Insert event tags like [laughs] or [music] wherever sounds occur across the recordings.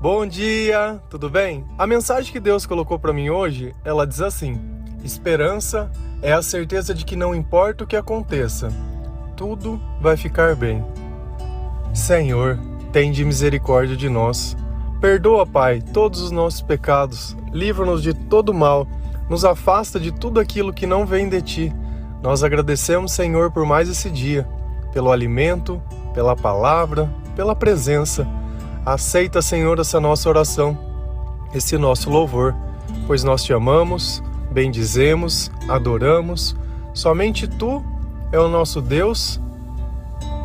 Bom dia, tudo bem? A mensagem que Deus colocou para mim hoje, ela diz assim: Esperança é a certeza de que não importa o que aconteça, tudo vai ficar bem. Senhor, tende misericórdia de nós. Perdoa, Pai, todos os nossos pecados, livra-nos de todo mal, nos afasta de tudo aquilo que não vem de ti. Nós agradecemos, Senhor, por mais esse dia, pelo alimento, pela palavra, pela presença. Aceita, Senhor, essa nossa oração, esse nosso louvor, pois nós te amamos, bendizemos, adoramos. Somente tu é o nosso Deus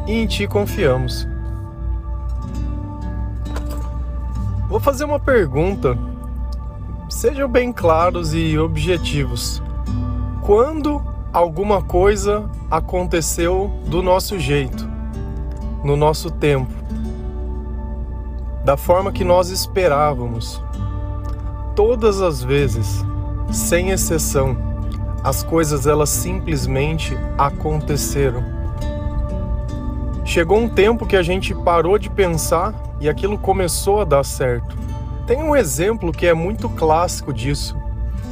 e em ti confiamos. Vou fazer uma pergunta. Sejam bem claros e objetivos. Quando alguma coisa aconteceu do nosso jeito, no nosso tempo, da forma que nós esperávamos, todas as vezes, sem exceção, as coisas elas simplesmente aconteceram. Chegou um tempo que a gente parou de pensar e aquilo começou a dar certo. Tem um exemplo que é muito clássico disso,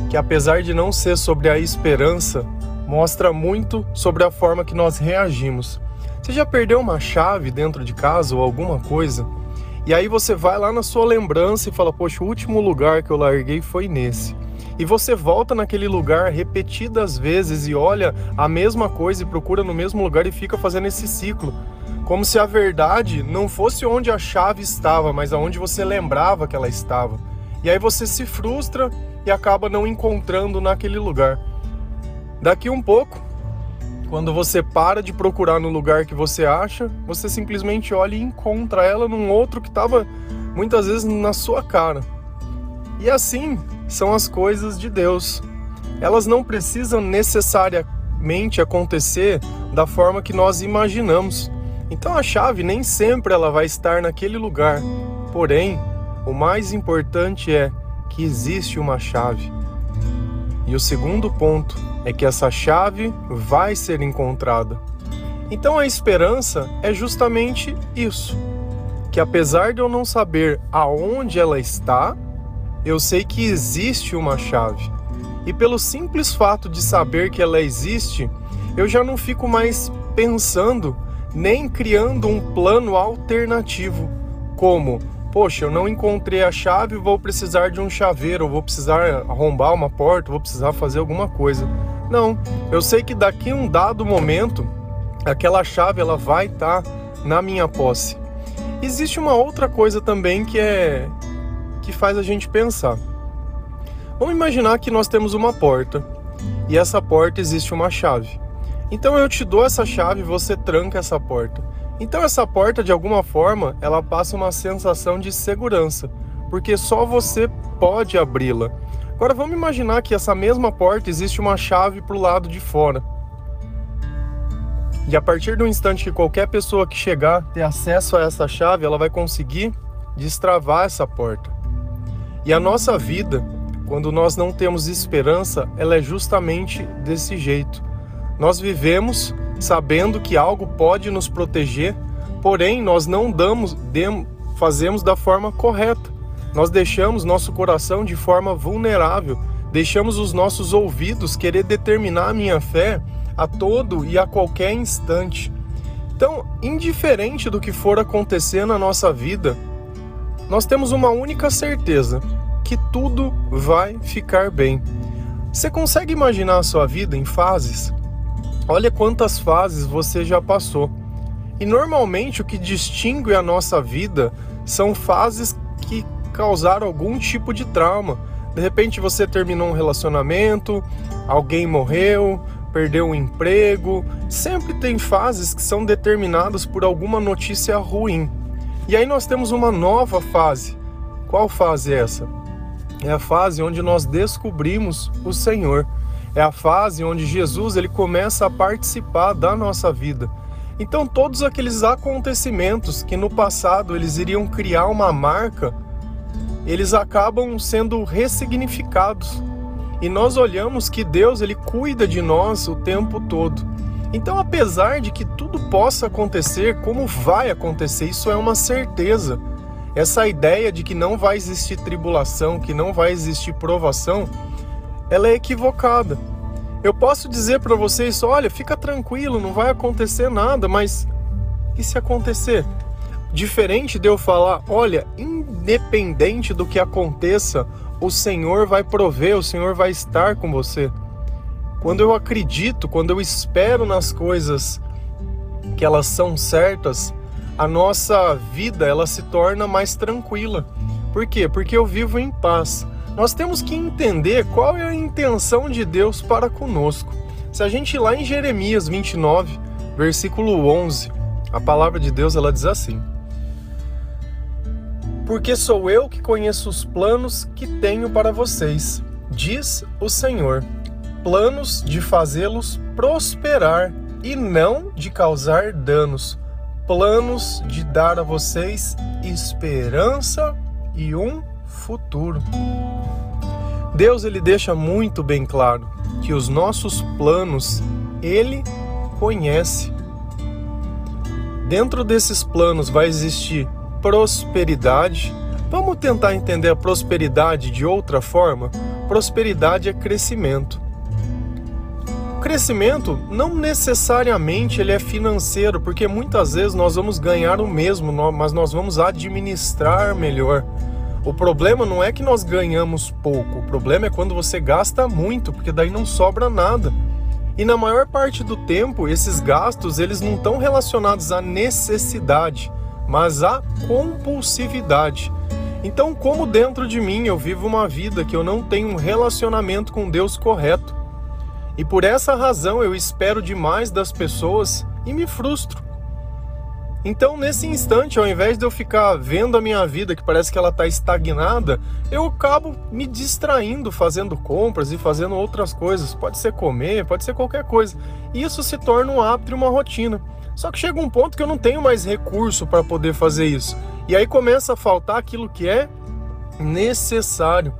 que apesar de não ser sobre a esperança, mostra muito sobre a forma que nós reagimos. Você já perdeu uma chave dentro de casa ou alguma coisa? E aí você vai lá na sua lembrança e fala: Poxa, o último lugar que eu larguei foi nesse. E você volta naquele lugar repetidas vezes e olha a mesma coisa e procura no mesmo lugar e fica fazendo esse ciclo como se a verdade não fosse onde a chave estava, mas aonde você lembrava que ela estava. E aí você se frustra e acaba não encontrando naquele lugar. Daqui um pouco, quando você para de procurar no lugar que você acha, você simplesmente olha e encontra ela num outro que estava muitas vezes na sua cara. E assim são as coisas de Deus. Elas não precisam necessariamente acontecer da forma que nós imaginamos. Então a chave nem sempre ela vai estar naquele lugar. Porém, o mais importante é que existe uma chave. E o segundo ponto é que essa chave vai ser encontrada. Então a esperança é justamente isso, que apesar de eu não saber aonde ela está, eu sei que existe uma chave. E pelo simples fato de saber que ela existe, eu já não fico mais pensando nem criando um plano alternativo, como, poxa, eu não encontrei a chave, vou precisar de um chaveiro, vou precisar arrombar uma porta, vou precisar fazer alguma coisa. Não, eu sei que daqui a um dado momento, aquela chave ela vai estar tá na minha posse. Existe uma outra coisa também que é que faz a gente pensar. Vamos imaginar que nós temos uma porta e essa porta existe uma chave. Então eu te dou essa chave você tranca essa porta. Então essa porta, de alguma forma, ela passa uma sensação de segurança, porque só você pode abri-la. Agora vamos imaginar que essa mesma porta existe uma chave para o lado de fora. E a partir do instante que qualquer pessoa que chegar ter acesso a essa chave, ela vai conseguir destravar essa porta. E a nossa vida, quando nós não temos esperança, ela é justamente desse jeito. Nós vivemos sabendo que algo pode nos proteger, porém nós não damos, dem, fazemos da forma correta. Nós deixamos nosso coração de forma vulnerável, deixamos os nossos ouvidos querer determinar a minha fé a todo e a qualquer instante. Então, indiferente do que for acontecer na nossa vida, nós temos uma única certeza: que tudo vai ficar bem. Você consegue imaginar a sua vida em fases? Olha quantas fases você já passou. E normalmente o que distingue a nossa vida são fases que causaram algum tipo de trauma. De repente você terminou um relacionamento, alguém morreu, perdeu um emprego. Sempre tem fases que são determinadas por alguma notícia ruim. E aí nós temos uma nova fase. Qual fase é essa? É a fase onde nós descobrimos o Senhor. É a fase onde Jesus ele começa a participar da nossa vida. Então todos aqueles acontecimentos que no passado eles iriam criar uma marca, eles acabam sendo ressignificados. E nós olhamos que Deus ele cuida de nós o tempo todo. Então, apesar de que tudo possa acontecer, como vai acontecer, isso é uma certeza. Essa ideia de que não vai existir tribulação, que não vai existir provação, ela é equivocada. Eu posso dizer para vocês, olha, fica tranquilo, não vai acontecer nada, mas e se acontecer? Diferente de eu falar, olha, independente do que aconteça, o Senhor vai prover, o Senhor vai estar com você. Quando eu acredito, quando eu espero nas coisas que elas são certas, a nossa vida ela se torna mais tranquila. Por quê? Porque eu vivo em paz. Nós temos que entender qual é a intenção de Deus para conosco. Se a gente ir lá em Jeremias 29, versículo 11, a palavra de Deus ela diz assim: Porque sou eu que conheço os planos que tenho para vocês, diz o Senhor, planos de fazê-los prosperar e não de causar danos, planos de dar a vocês esperança e um futuro. Deus ele deixa muito bem claro que os nossos planos ele conhece. Dentro desses planos vai existir prosperidade. Vamos tentar entender a prosperidade de outra forma? Prosperidade é crescimento. Crescimento não necessariamente ele é financeiro, porque muitas vezes nós vamos ganhar o mesmo, mas nós vamos administrar melhor. O problema não é que nós ganhamos pouco, o problema é quando você gasta muito, porque daí não sobra nada. E na maior parte do tempo, esses gastos eles não estão relacionados à necessidade, mas à compulsividade. Então, como dentro de mim eu vivo uma vida que eu não tenho um relacionamento com Deus correto, e por essa razão eu espero demais das pessoas e me frustro. Então, nesse instante, ao invés de eu ficar vendo a minha vida que parece que ela está estagnada, eu acabo me distraindo, fazendo compras e fazendo outras coisas. Pode ser comer, pode ser qualquer coisa. E isso se torna um hábito e uma rotina. Só que chega um ponto que eu não tenho mais recurso para poder fazer isso. E aí começa a faltar aquilo que é necessário.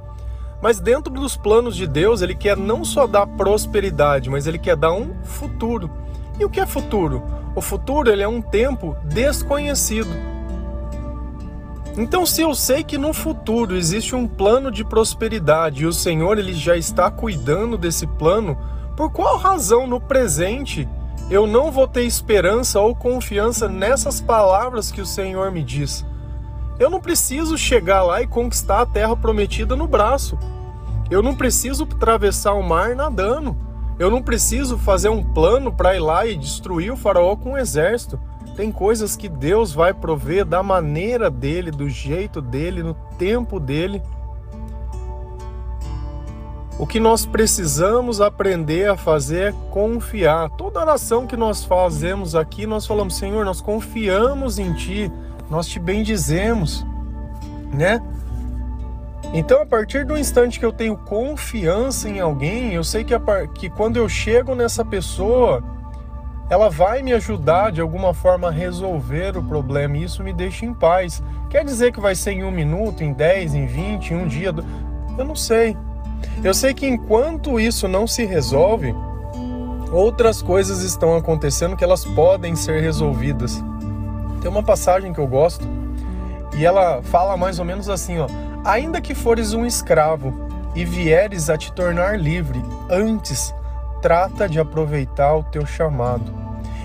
Mas dentro dos planos de Deus, ele quer não só dar prosperidade, mas ele quer dar um futuro. E o que é futuro? O futuro ele é um tempo desconhecido. Então, se eu sei que no futuro existe um plano de prosperidade e o Senhor ele já está cuidando desse plano, por qual razão no presente eu não vou ter esperança ou confiança nessas palavras que o Senhor me diz? Eu não preciso chegar lá e conquistar a terra prometida no braço. Eu não preciso atravessar o mar nadando. Eu não preciso fazer um plano para ir lá e destruir o faraó com um exército. Tem coisas que Deus vai prover da maneira dele, do jeito dele, no tempo dele. O que nós precisamos aprender a fazer é confiar. Toda oração que nós fazemos aqui, nós falamos, Senhor, nós confiamos em Ti nós te bendizemos, né? Então, a partir do instante que eu tenho confiança em alguém, eu sei que, a, que quando eu chego nessa pessoa, ela vai me ajudar de alguma forma a resolver o problema e isso me deixa em paz. Quer dizer que vai ser em um minuto, em dez, em vinte, em um dia? Eu não sei. Eu sei que enquanto isso não se resolve, outras coisas estão acontecendo que elas podem ser resolvidas. Tem uma passagem que eu gosto e ela fala mais ou menos assim, ó: Ainda que fores um escravo e vieres a te tornar livre, antes trata de aproveitar o teu chamado.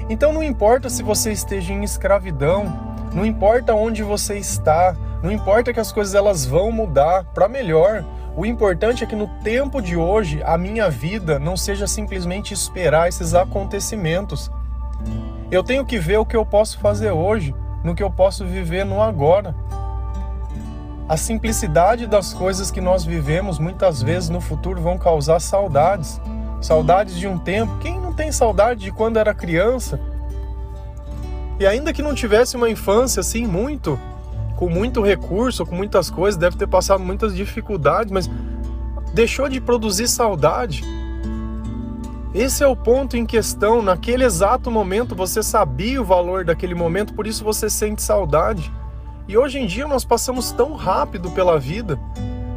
Então não importa se você esteja em escravidão, não importa onde você está, não importa que as coisas elas vão mudar para melhor. O importante é que no tempo de hoje a minha vida não seja simplesmente esperar esses acontecimentos, eu tenho que ver o que eu posso fazer hoje, no que eu posso viver no agora. A simplicidade das coisas que nós vivemos muitas vezes no futuro vão causar saudades. Saudades de um tempo. Quem não tem saudade de quando era criança? E ainda que não tivesse uma infância assim muito, com muito recurso, com muitas coisas, deve ter passado muitas dificuldades, mas deixou de produzir saudade. Esse é o ponto em questão. Naquele exato momento você sabia o valor daquele momento, por isso você sente saudade. E hoje em dia nós passamos tão rápido pela vida,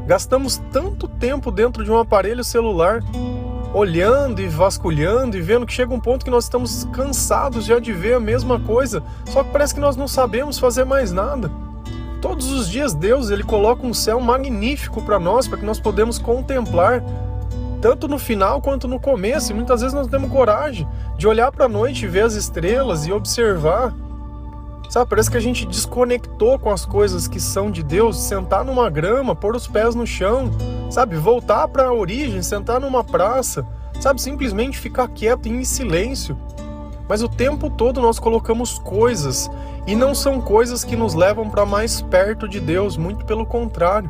gastamos tanto tempo dentro de um aparelho celular, olhando e vasculhando e vendo que chega um ponto que nós estamos cansados já de ver a mesma coisa, só que parece que nós não sabemos fazer mais nada. Todos os dias Deus ele coloca um céu magnífico para nós, para que nós podemos contemplar tanto no final quanto no começo. E muitas vezes nós temos coragem de olhar para a noite, ver as estrelas e observar. Sabe, parece que a gente desconectou com as coisas que são de Deus, sentar numa grama, pôr os pés no chão, sabe, voltar para a origem, sentar numa praça, sabe, simplesmente ficar quieto em silêncio. Mas o tempo todo nós colocamos coisas e não são coisas que nos levam para mais perto de Deus, muito pelo contrário.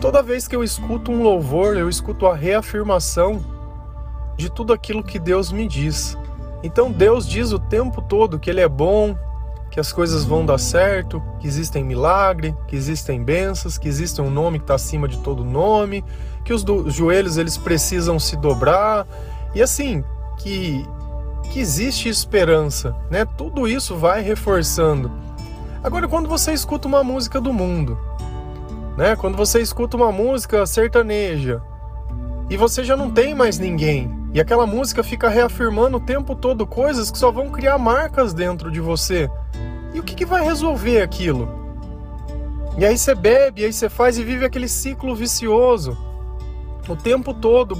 Toda vez que eu escuto um louvor, eu escuto a reafirmação de tudo aquilo que Deus me diz. Então Deus diz o tempo todo que Ele é bom, que as coisas vão dar certo, que existem milagres, que existem bênçãos, que existe um nome que está acima de todo nome, que os joelhos eles precisam se dobrar e assim que que existe esperança, né? Tudo isso vai reforçando. Agora, quando você escuta uma música do mundo, né? Quando você escuta uma música sertaneja e você já não tem mais ninguém, e aquela música fica reafirmando o tempo todo coisas que só vão criar marcas dentro de você. E o que, que vai resolver aquilo? E aí você bebe, e aí você faz e vive aquele ciclo vicioso. O tempo todo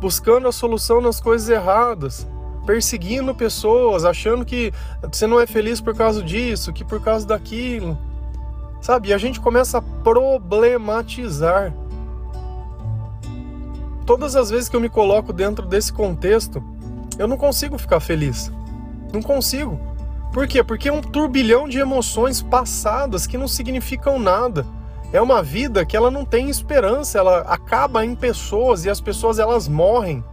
buscando a solução nas coisas erradas, perseguindo pessoas, achando que você não é feliz por causa disso, que por causa daquilo. Sabe? E a gente começa a problematizar. Todas as vezes que eu me coloco dentro desse contexto, eu não consigo ficar feliz. Não consigo. Por quê? Porque é um turbilhão de emoções passadas que não significam nada. É uma vida que ela não tem esperança, ela acaba em pessoas e as pessoas elas morrem.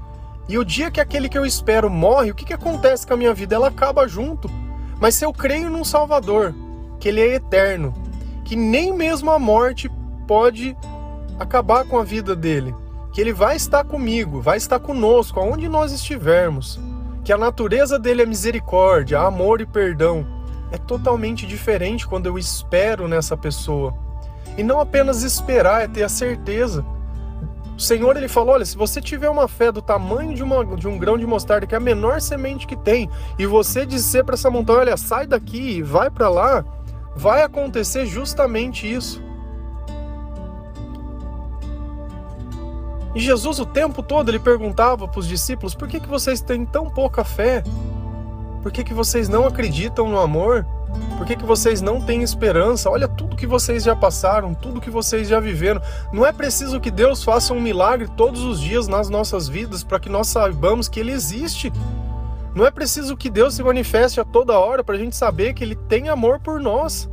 E o dia que aquele que eu espero morre, o que, que acontece com a minha vida? Ela acaba junto. Mas se eu creio num Salvador, que ele é eterno, que nem mesmo a morte pode acabar com a vida dele, que ele vai estar comigo, vai estar conosco, aonde nós estivermos, que a natureza dele é misericórdia, amor e perdão, é totalmente diferente quando eu espero nessa pessoa. E não apenas esperar, é ter a certeza. O Senhor ele falou: olha, se você tiver uma fé do tamanho de, uma, de um grão de mostarda, que é a menor semente que tem, e você dizer para essa montanha: olha, sai daqui e vai para lá, vai acontecer justamente isso. E Jesus o tempo todo ele perguntava para os discípulos: por que, que vocês têm tão pouca fé? Por que, que vocês não acreditam no amor? Por que, que vocês não têm esperança? Olha tudo que vocês já passaram, tudo que vocês já viveram. Não é preciso que Deus faça um milagre todos os dias nas nossas vidas para que nós saibamos que Ele existe. Não é preciso que Deus se manifeste a toda hora para a gente saber que Ele tem amor por nós.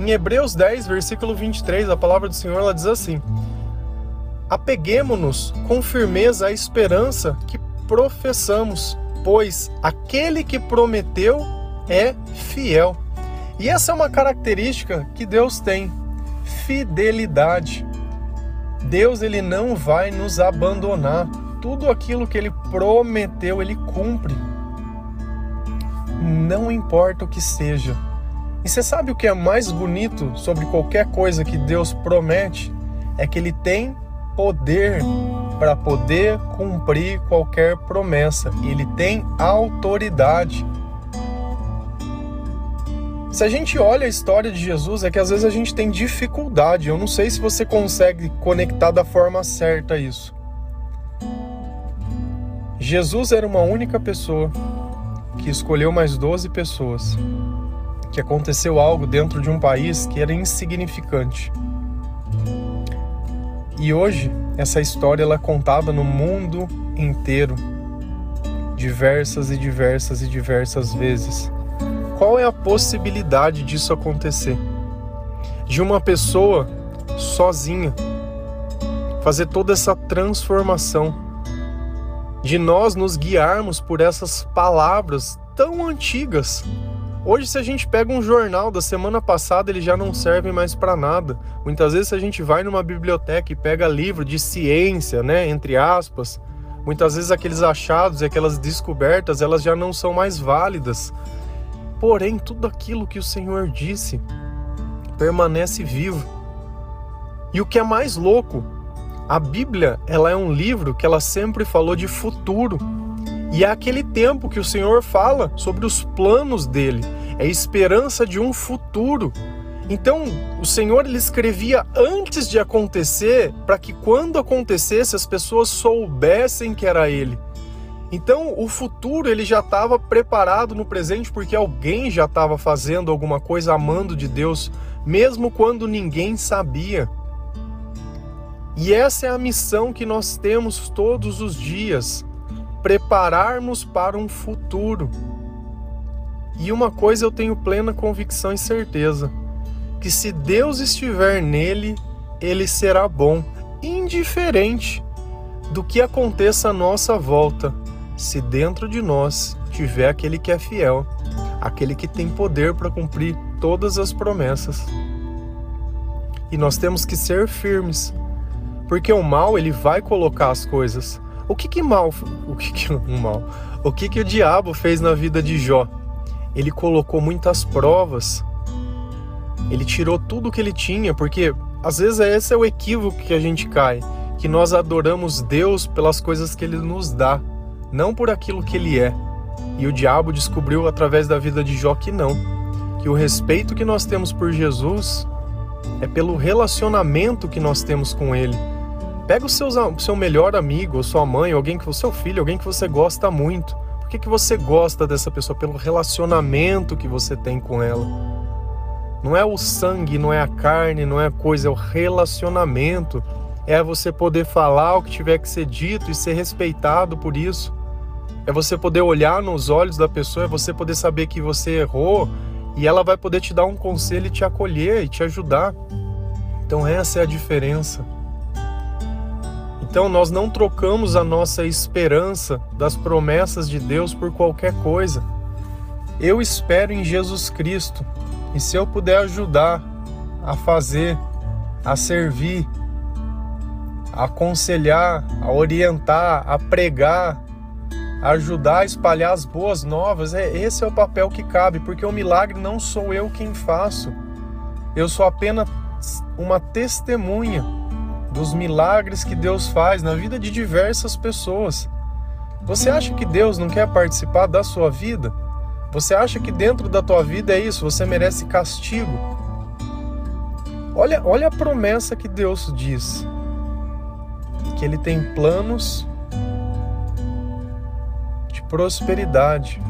Em Hebreus 10, versículo 23, a palavra do Senhor ela diz assim: Apeguemo-nos com firmeza à esperança que professamos, pois aquele que prometeu é fiel. E essa é uma característica que Deus tem: fidelidade. Deus ele não vai nos abandonar tudo aquilo que ele prometeu, ele cumpre. Não importa o que seja. E você sabe o que é mais bonito sobre qualquer coisa que Deus promete? É que ele tem poder para poder cumprir qualquer promessa. Ele tem autoridade. Se a gente olha a história de Jesus, é que às vezes a gente tem dificuldade. Eu não sei se você consegue conectar da forma certa isso. Jesus era uma única pessoa que escolheu mais 12 pessoas. Que aconteceu algo dentro de um país que era insignificante. E hoje essa história ela é contada no mundo inteiro, diversas e diversas e diversas vezes. Qual é a possibilidade disso acontecer? De uma pessoa sozinha fazer toda essa transformação de nós nos guiarmos por essas palavras tão antigas. Hoje, se a gente pega um jornal da semana passada, ele já não serve mais para nada. Muitas vezes, se a gente vai numa biblioteca e pega livro de ciência, né, entre aspas, muitas vezes aqueles achados e aquelas descobertas, elas já não são mais válidas. Porém, tudo aquilo que o Senhor disse permanece vivo. E o que é mais louco a Bíblia, ela é um livro que ela sempre falou de futuro. E é aquele tempo que o Senhor fala sobre os planos dele, é a esperança de um futuro. Então, o Senhor ele escrevia antes de acontecer, para que quando acontecesse as pessoas soubessem que era ele. Então, o futuro ele já estava preparado no presente porque alguém já estava fazendo alguma coisa amando de Deus, mesmo quando ninguém sabia. E essa é a missão que nós temos todos os dias: prepararmos para um futuro. E uma coisa eu tenho plena convicção e certeza: que se Deus estiver nele, ele será bom, indiferente do que aconteça à nossa volta, se dentro de nós tiver aquele que é fiel, aquele que tem poder para cumprir todas as promessas. E nós temos que ser firmes porque o mal, ele vai colocar as coisas. O que que mal, o que que [laughs] o mal? O que que o diabo fez na vida de Jó? Ele colocou muitas provas. Ele tirou tudo que ele tinha, porque às vezes esse é o equívoco que a gente cai, que nós adoramos Deus pelas coisas que ele nos dá, não por aquilo que ele é. E o diabo descobriu através da vida de Jó que não, que o respeito que nós temos por Jesus é pelo relacionamento que nós temos com ele Pega o seu, seu melhor amigo, ou sua mãe, alguém que seu filho, alguém que você gosta muito. Que, que você gosta dessa pessoa? Pelo relacionamento que você tem com ela. Não é o sangue, não é a carne, não é a coisa, é o relacionamento. É você poder falar o que tiver que ser dito e ser respeitado por isso. É você poder olhar nos olhos da pessoa, é você poder saber que você errou e ela vai poder te dar um conselho e te acolher e te ajudar. Então essa é a diferença. Então nós não trocamos a nossa esperança das promessas de Deus por qualquer coisa. Eu espero em Jesus Cristo e se eu puder ajudar a fazer, a servir, a aconselhar, a orientar, a pregar, a ajudar a espalhar as boas novas, é esse é o papel que cabe, porque o milagre não sou eu quem faço. Eu sou apenas uma testemunha dos milagres que Deus faz na vida de diversas pessoas. Você acha que Deus não quer participar da sua vida? Você acha que dentro da tua vida é isso? Você merece castigo? Olha, olha a promessa que Deus diz: que Ele tem planos de prosperidade,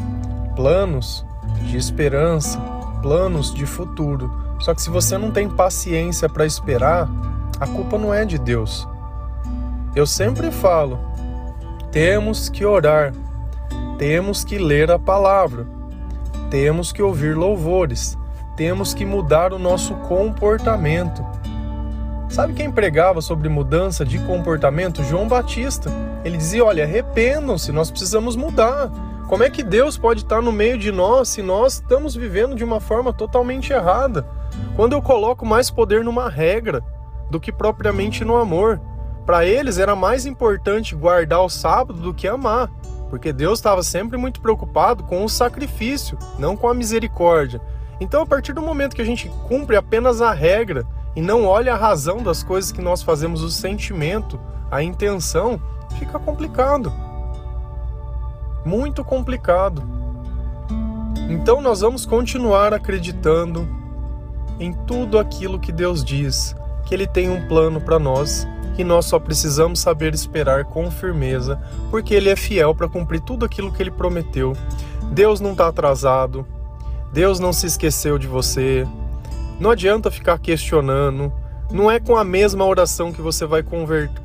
planos de esperança, planos de futuro. Só que se você não tem paciência para esperar, a culpa não é de Deus. Eu sempre falo: temos que orar, temos que ler a palavra, temos que ouvir louvores, temos que mudar o nosso comportamento. Sabe quem pregava sobre mudança de comportamento? João Batista. Ele dizia: Olha, arrependam-se, nós precisamos mudar. Como é que Deus pode estar no meio de nós se nós estamos vivendo de uma forma totalmente errada? Quando eu coloco mais poder numa regra, do que propriamente no amor. Para eles era mais importante guardar o sábado do que amar, porque Deus estava sempre muito preocupado com o sacrifício, não com a misericórdia. Então, a partir do momento que a gente cumpre apenas a regra e não olha a razão das coisas que nós fazemos, o sentimento, a intenção, fica complicado. Muito complicado. Então, nós vamos continuar acreditando em tudo aquilo que Deus diz, que Ele tem um plano para nós e nós só precisamos saber esperar com firmeza, porque Ele é fiel para cumprir tudo aquilo que Ele prometeu. Deus não está atrasado, Deus não se esqueceu de você. Não adianta ficar questionando. Não é com a mesma oração que você vai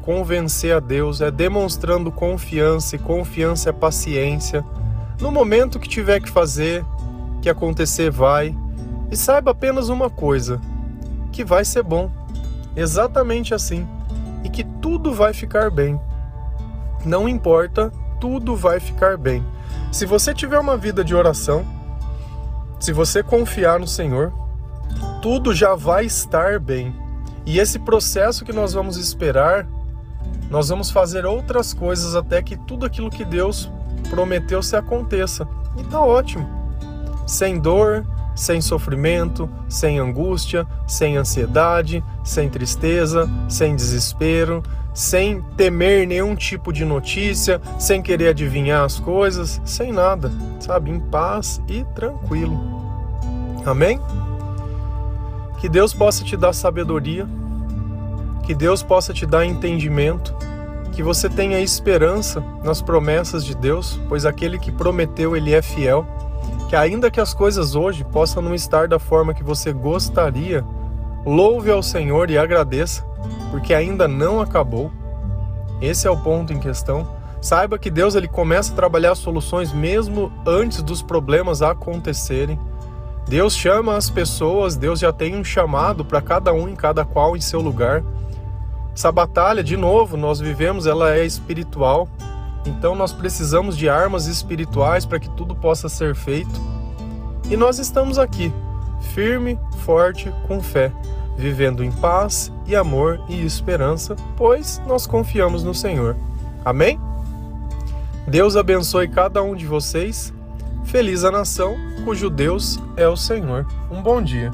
convencer a Deus, é demonstrando confiança, e confiança é paciência. No momento que tiver que fazer, que acontecer, vai. E saiba apenas uma coisa: que vai ser bom exatamente assim e que tudo vai ficar bem. Não importa, tudo vai ficar bem. Se você tiver uma vida de oração, se você confiar no Senhor, tudo já vai estar bem. E esse processo que nós vamos esperar, nós vamos fazer outras coisas até que tudo aquilo que Deus prometeu se aconteça. E tá ótimo. Sem dor, sem sofrimento, sem angústia, sem ansiedade, sem tristeza, sem desespero, sem temer nenhum tipo de notícia, sem querer adivinhar as coisas, sem nada, sabe? Em paz e tranquilo. Amém? Que Deus possa te dar sabedoria, que Deus possa te dar entendimento, que você tenha esperança nas promessas de Deus, pois aquele que prometeu, ele é fiel. Que ainda que as coisas hoje possam não estar da forma que você gostaria, louve ao Senhor e agradeça, porque ainda não acabou. Esse é o ponto em questão. Saiba que Deus ele começa a trabalhar soluções mesmo antes dos problemas acontecerem. Deus chama as pessoas, Deus já tem um chamado para cada um em cada qual em seu lugar. Essa batalha, de novo, nós vivemos, ela é espiritual. Então nós precisamos de armas espirituais para que tudo possa ser feito. E nós estamos aqui, firme, forte, com fé, vivendo em paz e amor e esperança, pois nós confiamos no Senhor. Amém? Deus abençoe cada um de vocês. Feliz a nação cujo Deus é o Senhor. Um bom dia.